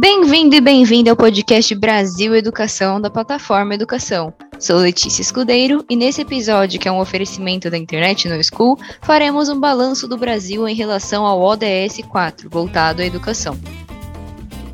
Bem-vindo e bem-vinda ao podcast Brasil Educação da plataforma Educação. Sou Letícia Escudeiro e nesse episódio, que é um oferecimento da Internet no School, faremos um balanço do Brasil em relação ao ODS 4, voltado à educação.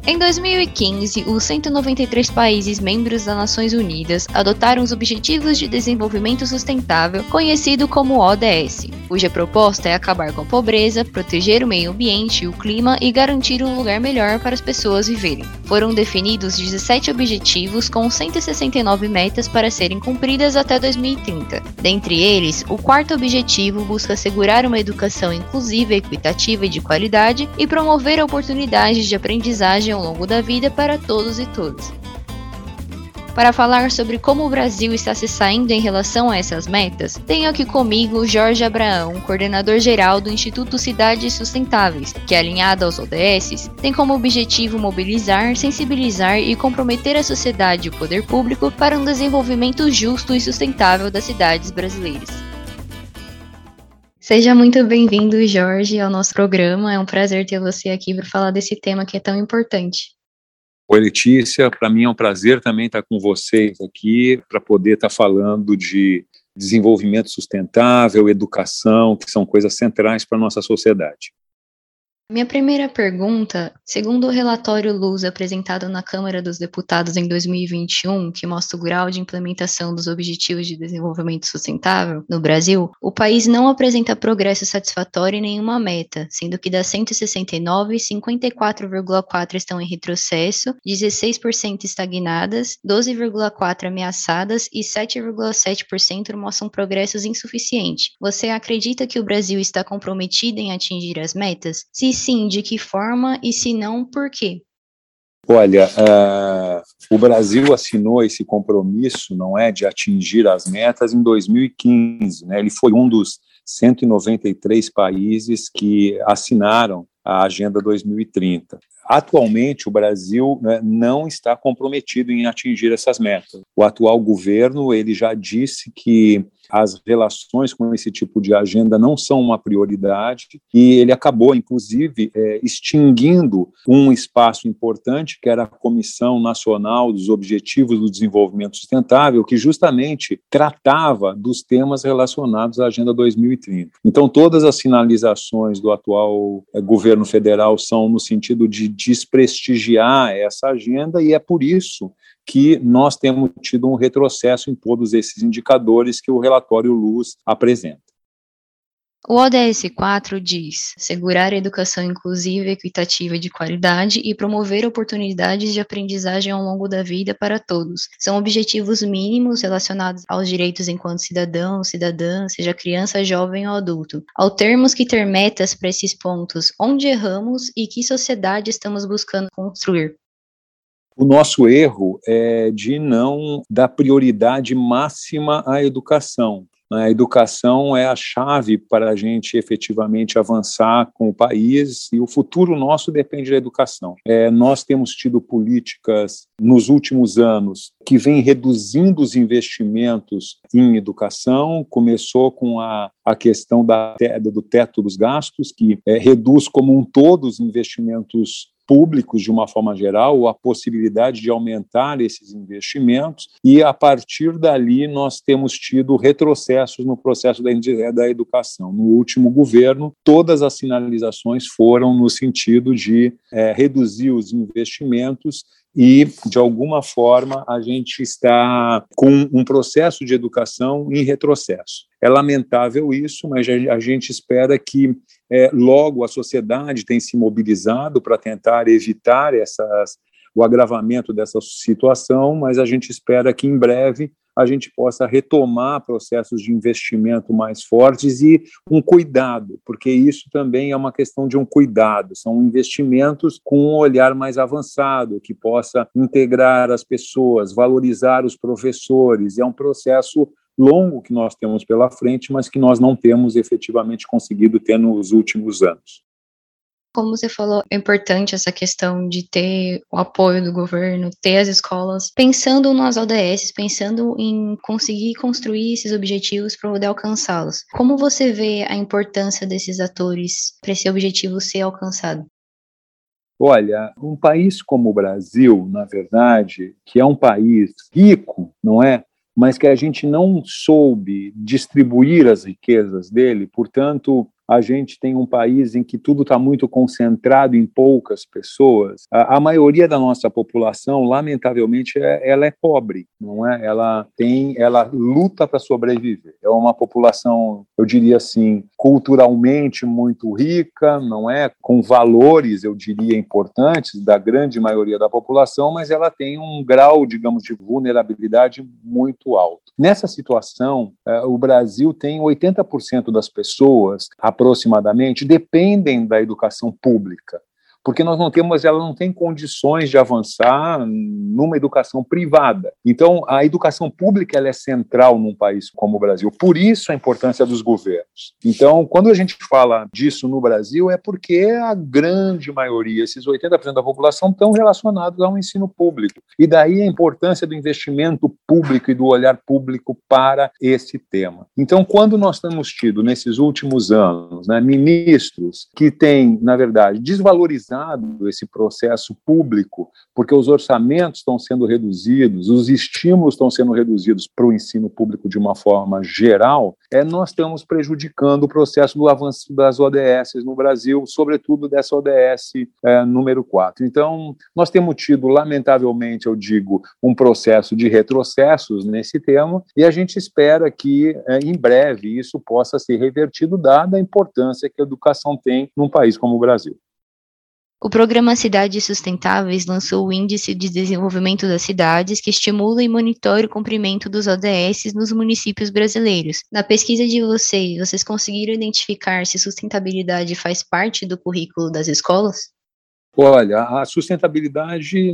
Em 2015, os 193 países membros das Nações Unidas adotaram os Objetivos de Desenvolvimento Sustentável, conhecido como ODS, cuja proposta é acabar com a pobreza, proteger o meio ambiente e o clima e garantir um lugar melhor para as pessoas viverem. Foram definidos 17 objetivos com 169 metas para serem cumpridas até 2030. Dentre eles, o quarto objetivo busca assegurar uma educação inclusiva, equitativa e de qualidade e promover oportunidades de aprendizagem ao longo da vida para todos e todas. Para falar sobre como o Brasil está se saindo em relação a essas metas, tenho aqui comigo Jorge Abraão, coordenador geral do Instituto Cidades Sustentáveis, que, alinhado aos ODS, tem como objetivo mobilizar, sensibilizar e comprometer a sociedade e o poder público para um desenvolvimento justo e sustentável das cidades brasileiras. Seja muito bem-vindo, Jorge, ao nosso programa. É um prazer ter você aqui para falar desse tema que é tão importante. Oi, Letícia. Para mim é um prazer também estar com vocês aqui para poder estar falando de desenvolvimento sustentável, educação, que são coisas centrais para a nossa sociedade. Minha primeira pergunta, segundo o relatório Luz apresentado na Câmara dos Deputados em 2021, que mostra o grau de implementação dos Objetivos de Desenvolvimento Sustentável no Brasil, o país não apresenta progresso satisfatório em nenhuma meta, sendo que das 169, 54,4 estão em retrocesso, 16% estagnadas, 12,4 ameaçadas e 7,7% mostram progressos insuficientes. Você acredita que o Brasil está comprometido em atingir as metas? Se sim, de que forma e se não, por quê? Olha, uh, o Brasil assinou esse compromisso, não é, de atingir as metas em 2015. Né? Ele foi um dos 193 países que assinaram a Agenda 2030. Atualmente, o Brasil né, não está comprometido em atingir essas metas. O atual governo ele já disse que as relações com esse tipo de agenda não são uma prioridade e ele acabou, inclusive, é, extinguindo um espaço importante que era a Comissão Nacional dos Objetivos do Desenvolvimento Sustentável, que justamente tratava dos temas relacionados à Agenda 2030. Então, todas as sinalizações do atual é, governo federal são no sentido de desprestigiar essa agenda e é por isso que nós temos tido um retrocesso em todos esses indicadores que o relatório Luz apresenta. O ODS 4 diz: segurar a educação inclusiva, equitativa e de qualidade e promover oportunidades de aprendizagem ao longo da vida para todos. São objetivos mínimos relacionados aos direitos enquanto cidadão, cidadã, seja criança, jovem ou adulto. Ao termos que ter metas para esses pontos, onde erramos e que sociedade estamos buscando construir? O nosso erro é de não dar prioridade máxima à educação. A educação é a chave para a gente efetivamente avançar com o país e o futuro nosso depende da educação. É, nós temos tido políticas nos últimos anos que vêm reduzindo os investimentos em educação. Começou com a, a questão da, do teto dos gastos, que é, reduz como um todo os investimentos públicos de uma forma geral, a possibilidade de aumentar esses investimentos, e a partir dali nós temos tido retrocessos no processo da, da educação. No último governo, todas as sinalizações foram no sentido de é, reduzir os investimentos e, de alguma forma, a gente está com um processo de educação em retrocesso. É lamentável isso, mas a gente espera que é, logo a sociedade tenha se mobilizado para tentar evitar essas, o agravamento dessa situação, mas a gente espera que em breve a gente possa retomar processos de investimento mais fortes e um cuidado, porque isso também é uma questão de um cuidado, são investimentos com um olhar mais avançado, que possa integrar as pessoas, valorizar os professores, é um processo longo que nós temos pela frente, mas que nós não temos efetivamente conseguido ter nos últimos anos. Como você falou, é importante essa questão de ter o apoio do governo, ter as escolas, pensando nas ODS, pensando em conseguir construir esses objetivos para poder alcançá-los. Como você vê a importância desses atores para esse objetivo ser alcançado? Olha, um país como o Brasil, na verdade, que é um país rico, não é? Mas que a gente não soube distribuir as riquezas dele, portanto, a gente tem um país em que tudo está muito concentrado em poucas pessoas. A, a, maioria da nossa população, lamentavelmente, é, ela é pobre, não é? Ela tem, ela luta para sobreviver. É uma população, eu diria assim, culturalmente muito rica, não é? Com valores, eu diria, importantes da grande maioria da população, mas ela tem um grau, digamos, de vulnerabilidade muito alto. Nessa situação, eh, o Brasil tem 80% das pessoas, aproximadamente, dependem da educação pública porque nós não temos, ela não tem condições de avançar numa educação privada. Então, a educação pública ela é central num país como o Brasil. Por isso a importância dos governos. Então, quando a gente fala disso no Brasil, é porque a grande maioria, esses 80% da população, estão relacionados ao ensino público. E daí a importância do investimento público e do olhar público para esse tema. Então, quando nós temos tido nesses últimos anos né, ministros que têm, na verdade, desvalorizado esse processo público, porque os orçamentos estão sendo reduzidos, os estímulos estão sendo reduzidos para o ensino público de uma forma geral, é, nós estamos prejudicando o processo do avanço das ODS no Brasil, sobretudo dessa ODS é, número 4. Então, nós temos tido, lamentavelmente, eu digo, um processo de retrocessos nesse tema, e a gente espera que, é, em breve, isso possa ser revertido, dada a importância que a educação tem num país como o Brasil. O programa Cidades Sustentáveis lançou o Índice de Desenvolvimento das Cidades, que estimula e monitora o cumprimento dos ODS nos municípios brasileiros. Na pesquisa de vocês, vocês conseguiram identificar se sustentabilidade faz parte do currículo das escolas? Olha, a sustentabilidade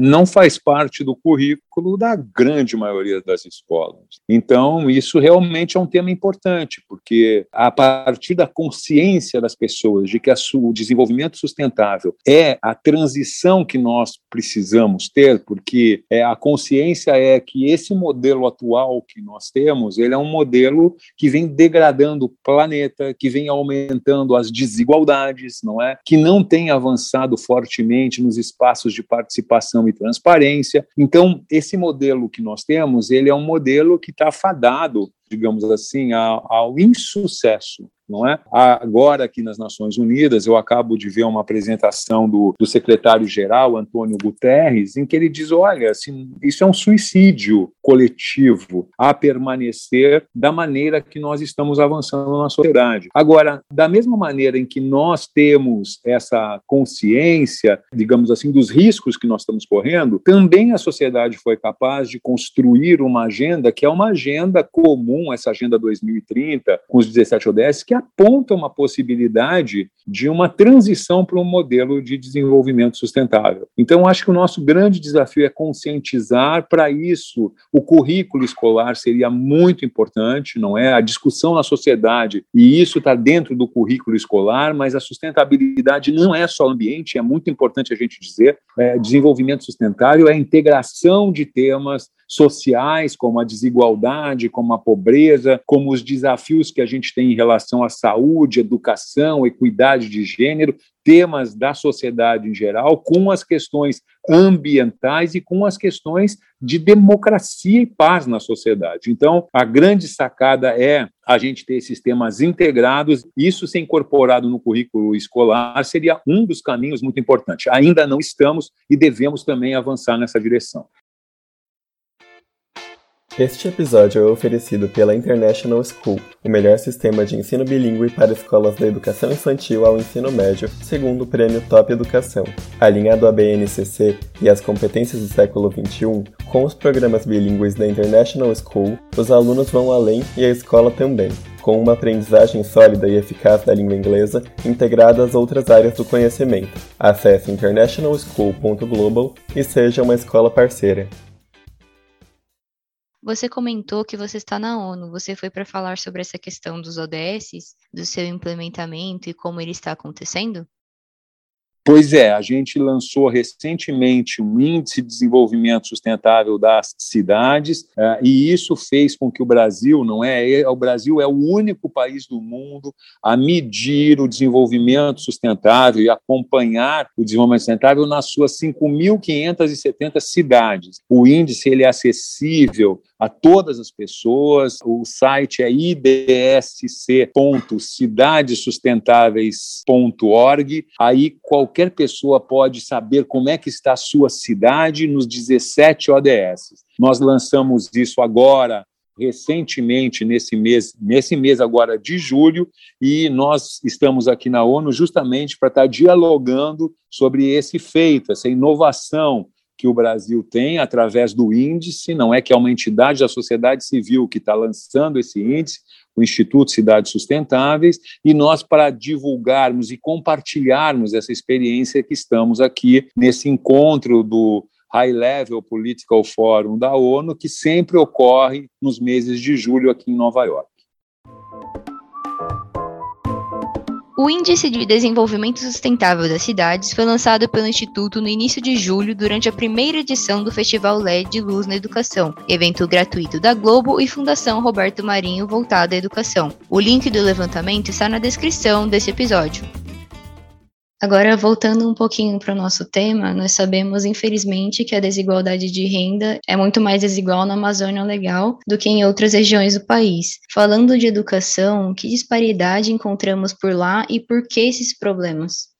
não faz parte do currículo da grande maioria das escolas. Então, isso realmente é um tema importante, porque a partir da consciência das pessoas de que o desenvolvimento sustentável é a transição que nós precisamos ter, porque é, a consciência é que esse modelo atual que nós temos, ele é um modelo que vem degradando o planeta, que vem aumentando as desigualdades, não é? Que não tem avançado fortemente nos espaços de participação e transparência. Então, esse modelo que nós temos, ele é um modelo que está fadado, digamos assim, ao, ao insucesso não é? Agora, aqui nas Nações Unidas, eu acabo de ver uma apresentação do, do secretário-geral, Antônio Guterres, em que ele diz: olha, assim, isso é um suicídio coletivo a permanecer da maneira que nós estamos avançando na sociedade. Agora, da mesma maneira em que nós temos essa consciência, digamos assim, dos riscos que nós estamos correndo, também a sociedade foi capaz de construir uma agenda que é uma agenda comum, essa Agenda 2030, com os 17 ODS, que aponta uma possibilidade de uma transição para um modelo de desenvolvimento sustentável. Então, acho que o nosso grande desafio é conscientizar para isso. O currículo escolar seria muito importante, não é? A discussão na sociedade, e isso está dentro do currículo escolar, mas a sustentabilidade não é só ambiente, é muito importante a gente dizer. É, desenvolvimento sustentável é a integração de temas sociais, como a desigualdade, como a pobreza, como os desafios que a gente tem em relação à saúde, educação, equidade de gênero, temas da sociedade em geral, com as questões ambientais e com as questões de democracia e paz na sociedade. Então, a grande sacada é a gente ter esses temas integrados, isso ser incorporado no currículo escolar seria um dos caminhos muito importantes. Ainda não estamos e devemos também avançar nessa direção. Este episódio é oferecido pela International School, o melhor sistema de ensino bilíngue para escolas da educação infantil ao ensino médio, segundo o prêmio Top Educação. Alinhado à BNCC e às competências do século XXI, com os programas bilíngues da International School, os alunos vão além e a escola também com uma aprendizagem sólida e eficaz da língua inglesa integrada às outras áreas do conhecimento. Acesse internationalschool.global e seja uma escola parceira. Você comentou que você está na ONU. Você foi para falar sobre essa questão dos ODS, do seu implementamento e como ele está acontecendo? Pois é, a gente lançou recentemente um índice de desenvolvimento sustentável das cidades, uh, e isso fez com que o Brasil, não é, o Brasil é o único país do mundo a medir o desenvolvimento sustentável e acompanhar o desenvolvimento sustentável nas suas 5.570 cidades. O índice ele é acessível a todas as pessoas. O site é idsc.cidadesustentáveis.org. Aí qualquer pessoa pode saber como é que está a sua cidade nos 17 ODS. Nós lançamos isso agora recentemente nesse mês, nesse mês agora de julho, e nós estamos aqui na ONU justamente para estar dialogando sobre esse feito, essa inovação que o Brasil tem através do índice, não é que é uma entidade da sociedade civil que está lançando esse índice, o Instituto Cidades Sustentáveis, e nós, para divulgarmos e compartilharmos essa experiência que estamos aqui nesse encontro do High Level Political Forum da ONU, que sempre ocorre nos meses de julho aqui em Nova York. O Índice de Desenvolvimento Sustentável das Cidades foi lançado pelo Instituto no início de julho, durante a primeira edição do Festival LED de Luz na Educação, evento gratuito da Globo e Fundação Roberto Marinho voltado à educação. O link do levantamento está na descrição desse episódio. Agora, voltando um pouquinho para o nosso tema, nós sabemos, infelizmente, que a desigualdade de renda é muito mais desigual na Amazônia Legal do que em outras regiões do país. Falando de educação, que disparidade encontramos por lá e por que esses problemas?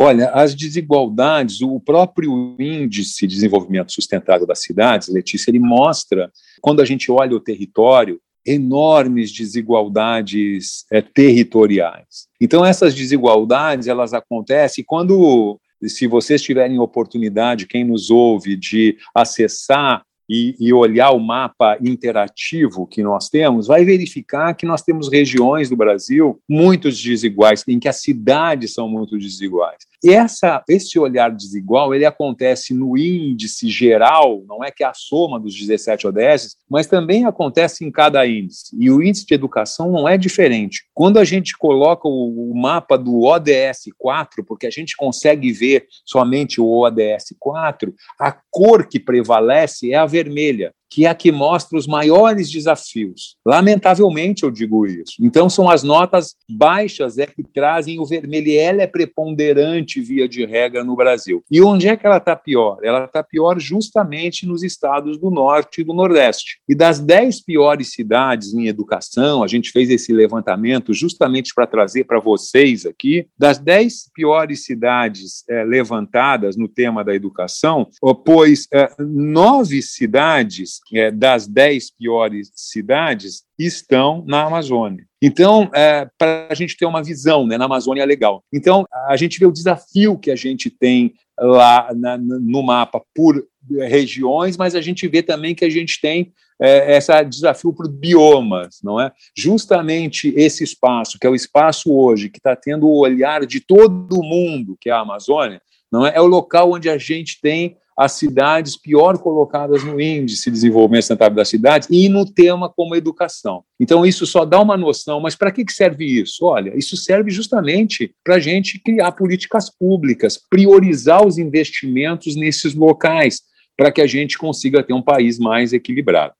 Olha, as desigualdades, o próprio índice de desenvolvimento sustentável das cidades, Letícia, ele mostra, quando a gente olha o território, enormes desigualdades é, territoriais. Então essas desigualdades elas acontecem quando, se vocês tiverem oportunidade, quem nos ouve, de acessar e, e, olhar o mapa interativo que nós temos, vai verificar que nós temos regiões do Brasil muito desiguais, em que as cidades são muito desiguais. E essa, esse olhar desigual ele acontece no índice geral, não é que é a soma dos 17 ODS, mas também acontece em cada índice. E o índice de educação não é diferente. Quando a gente coloca o, o mapa do ODS 4, porque a gente consegue ver somente o ODS 4, a cor que prevalece é a vermelha que é a que mostra os maiores desafios. Lamentavelmente, eu digo isso. Então, são as notas baixas é que trazem o vermelho, e ela é preponderante, via de regra, no Brasil. E onde é que ela está pior? Ela está pior justamente nos estados do Norte e do Nordeste. E das dez piores cidades em educação, a gente fez esse levantamento justamente para trazer para vocês aqui, das dez piores cidades é, levantadas no tema da educação, pois é, nove cidades é, das dez piores cidades estão na Amazônia. Então, é, para a gente ter uma visão, né, na Amazônia é legal. Então, a gente vê o desafio que a gente tem lá na, no mapa por regiões, mas a gente vê também que a gente tem é, esse desafio por biomas, não é? Justamente esse espaço, que é o espaço hoje, que está tendo o olhar de todo mundo, que é a Amazônia, não é? É o local onde a gente tem as cidades pior colocadas no índice de desenvolvimento sustentável das cidades e no tema como educação. Então, isso só dá uma noção, mas para que serve isso? Olha, isso serve justamente para a gente criar políticas públicas, priorizar os investimentos nesses locais, para que a gente consiga ter um país mais equilibrado.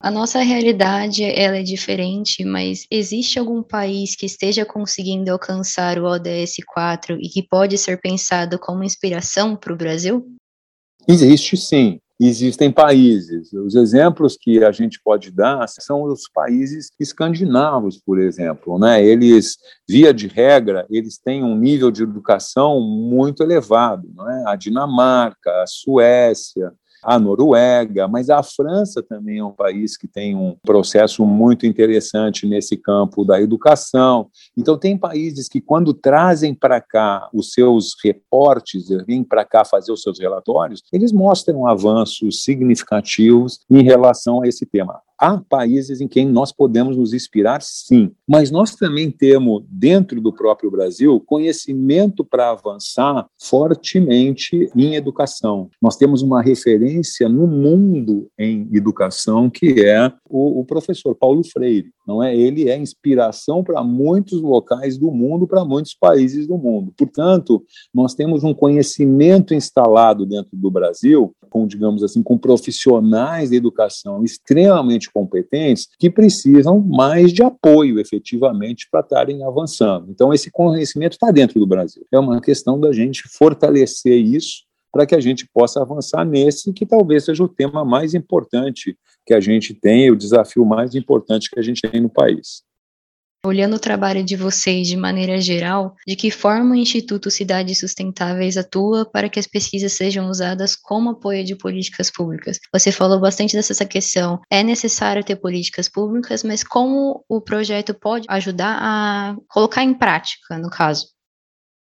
A nossa realidade ela é diferente, mas existe algum país que esteja conseguindo alcançar o ODS 4 e que pode ser pensado como inspiração para o Brasil? Existe sim. Existem países. Os exemplos que a gente pode dar são os países escandinavos, por exemplo. Né? Eles, via de regra, eles têm um nível de educação muito elevado. Não é? A Dinamarca, a Suécia, a Noruega, mas a França também é um país que tem um processo muito interessante nesse campo da educação. Então, tem países que, quando trazem para cá os seus reportes, vêm para cá fazer os seus relatórios, eles mostram avanços significativos em relação a esse tema. Há países em quem nós podemos nos inspirar, sim, mas nós também temos, dentro do próprio Brasil, conhecimento para avançar fortemente em educação. Nós temos uma referência referência no mundo em educação, que é o, o professor Paulo Freire. Não é? Ele é inspiração para muitos locais do mundo, para muitos países do mundo. Portanto, nós temos um conhecimento instalado dentro do Brasil, com, digamos assim, com profissionais de educação extremamente competentes que precisam mais de apoio, efetivamente, para estarem avançando. Então, esse conhecimento está dentro do Brasil. É uma questão da gente fortalecer isso para que a gente possa avançar nesse que talvez seja o tema mais importante que a gente tem, o desafio mais importante que a gente tem no país. Olhando o trabalho de vocês de maneira geral, de que forma o Instituto Cidades Sustentáveis atua para que as pesquisas sejam usadas como apoio de políticas públicas? Você falou bastante dessa questão. É necessário ter políticas públicas, mas como o projeto pode ajudar a colocar em prática, no caso?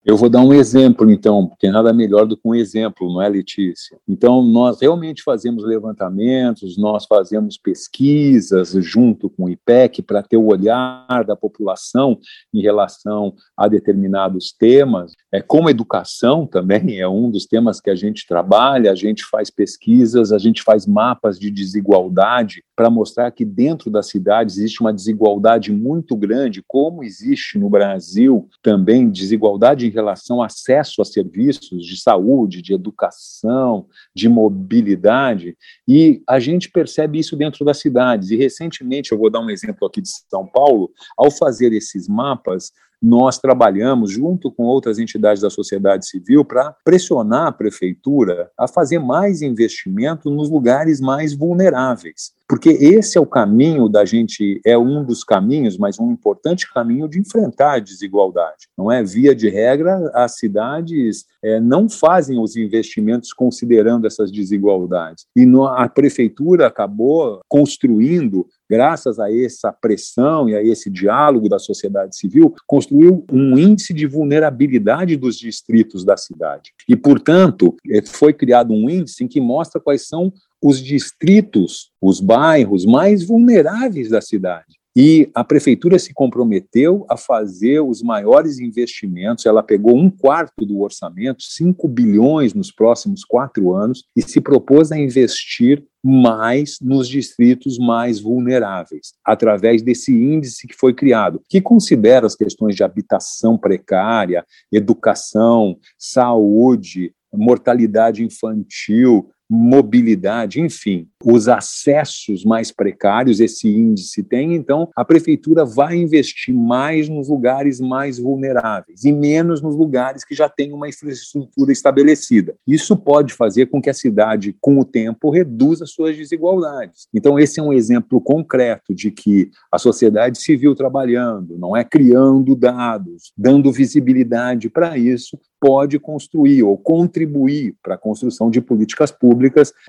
Eu vou dar um exemplo, então, porque nada melhor do que um exemplo, não é, Letícia? Então, nós realmente fazemos levantamentos, nós fazemos pesquisas junto com o IPEC para ter o olhar da população em relação a determinados temas. É, como educação também é um dos temas que a gente trabalha, a gente faz pesquisas, a gente faz mapas de desigualdade para mostrar que dentro das cidades existe uma desigualdade muito grande, como existe no Brasil também desigualdade em relação ao acesso a serviços de saúde, de educação, de mobilidade, e a gente percebe isso dentro das cidades. E recentemente, eu vou dar um exemplo aqui de São Paulo, ao fazer esses mapas, nós trabalhamos junto com outras entidades da sociedade civil para pressionar a prefeitura a fazer mais investimento nos lugares mais vulneráveis. Porque esse é o caminho da gente, é um dos caminhos, mas um importante caminho de enfrentar a desigualdade. Não é? Via de regra, as cidades é, não fazem os investimentos considerando essas desigualdades. E no, a prefeitura acabou construindo graças a essa pressão e a esse diálogo da sociedade civil, construiu um índice de vulnerabilidade dos distritos da cidade. E, portanto, é, foi criado um índice em que mostra quais são os distritos, os bairros mais vulneráveis da cidade. E a prefeitura se comprometeu a fazer os maiores investimentos. Ela pegou um quarto do orçamento, 5 bilhões nos próximos quatro anos, e se propôs a investir mais nos distritos mais vulneráveis, através desse índice que foi criado, que considera as questões de habitação precária, educação, saúde, mortalidade infantil, mobilidade, enfim, os acessos mais precários, esse índice tem, então a prefeitura vai investir mais nos lugares mais vulneráveis e menos nos lugares que já têm uma infraestrutura estabelecida. Isso pode fazer com que a cidade, com o tempo, reduza suas desigualdades. Então, esse é um exemplo concreto de que a sociedade civil trabalhando, não é criando dados, dando visibilidade para isso, pode construir ou contribuir para a construção de políticas públicas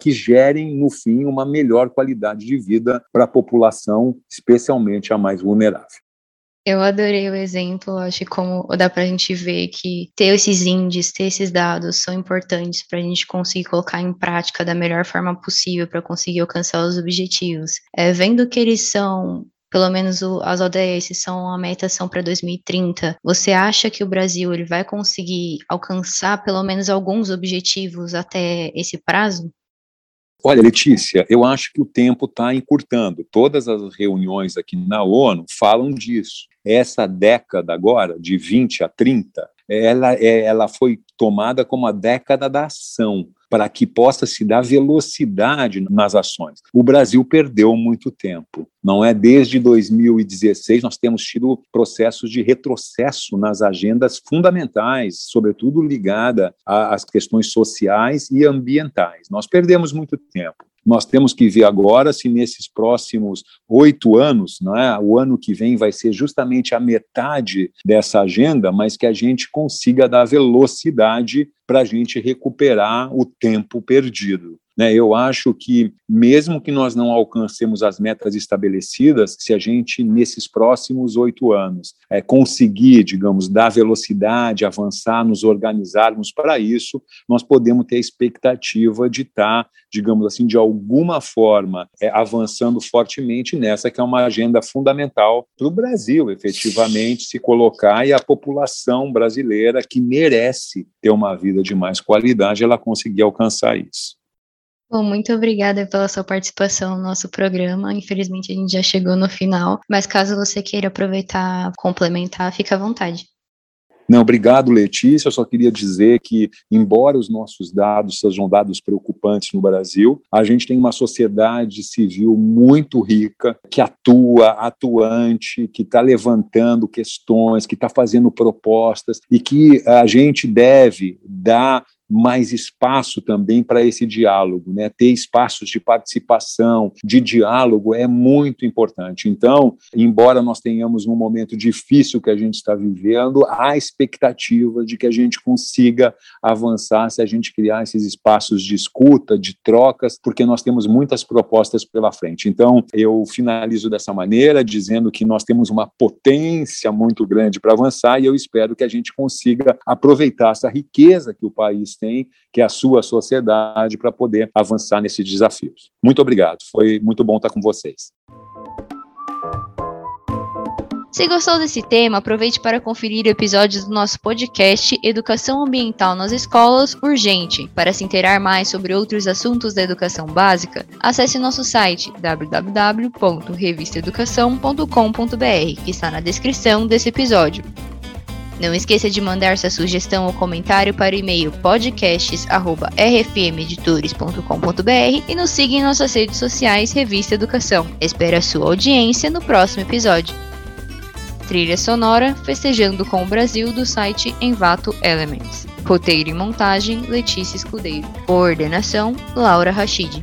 que gerem, no fim, uma melhor qualidade de vida para a população, especialmente a mais vulnerável. Eu adorei o exemplo, acho que como dá para a gente ver que ter esses índices, ter esses dados são importantes para a gente conseguir colocar em prática da melhor forma possível para conseguir alcançar os objetivos. É, vendo que eles são pelo menos o, as ODS são a meta são para 2030. Você acha que o Brasil ele vai conseguir alcançar pelo menos alguns objetivos até esse prazo? Olha, Letícia, eu acho que o tempo está encurtando. Todas as reuniões aqui na ONU falam disso. Essa década agora, de 20 a 30, ela, é, ela foi tomada como a década da ação para que possa se dar velocidade nas ações. O Brasil perdeu muito tempo. Não é desde 2016 nós temos tido processos de retrocesso nas agendas fundamentais, sobretudo ligada às questões sociais e ambientais. Nós perdemos muito tempo. Nós temos que ver agora se nesses próximos oito anos, não é? o ano que vem vai ser justamente a metade dessa agenda, mas que a gente consiga dar velocidade para a gente recuperar o tempo perdido. Né? Eu acho que, mesmo que nós não alcancemos as metas estabelecidas, se a gente, nesses próximos oito anos, é, conseguir, digamos, dar velocidade, avançar, nos organizarmos para isso, nós podemos ter a expectativa de estar, tá, digamos assim, de alguma forma, é, avançando fortemente nessa que é uma agenda fundamental para o Brasil, efetivamente, se colocar e a população brasileira que merece ter uma vida de mais qualidade, ela conseguir alcançar isso. Bom, muito obrigada pela sua participação no nosso programa. Infelizmente a gente já chegou no final, mas caso você queira aproveitar, complementar, fica à vontade. Não, obrigado, Letícia. Eu só queria dizer que, embora os nossos dados sejam dados preocupantes no Brasil, a gente tem uma sociedade civil muito rica, que atua, atuante, que está levantando questões, que está fazendo propostas e que a gente deve dar mais espaço também para esse diálogo, né? Ter espaços de participação, de diálogo é muito importante. Então, embora nós tenhamos um momento difícil que a gente está vivendo, há expectativa de que a gente consiga avançar se a gente criar esses espaços de escuta, de trocas, porque nós temos muitas propostas pela frente. Então, eu finalizo dessa maneira, dizendo que nós temos uma potência muito grande para avançar e eu espero que a gente consiga aproveitar essa riqueza que o país tem, que é a sua sociedade, para poder avançar nesses desafios. Muito obrigado, foi muito bom estar com vocês. Se gostou desse tema, aproveite para conferir episódios do nosso podcast Educação Ambiental nas Escolas Urgente. Para se inteirar mais sobre outros assuntos da educação básica, acesse nosso site www.revistaeducação.com.br, que está na descrição desse episódio. Não esqueça de mandar sua sugestão ou comentário para o e-mail podcasts@rfmeditores.com.br e nos siga em nossas redes sociais Revista Educação. Espero a sua audiência no próximo episódio. Trilha sonora Festejando com o Brasil do site Envato Elements. Roteiro e montagem Letícia Escudeiro. Coordenação Laura Rachid.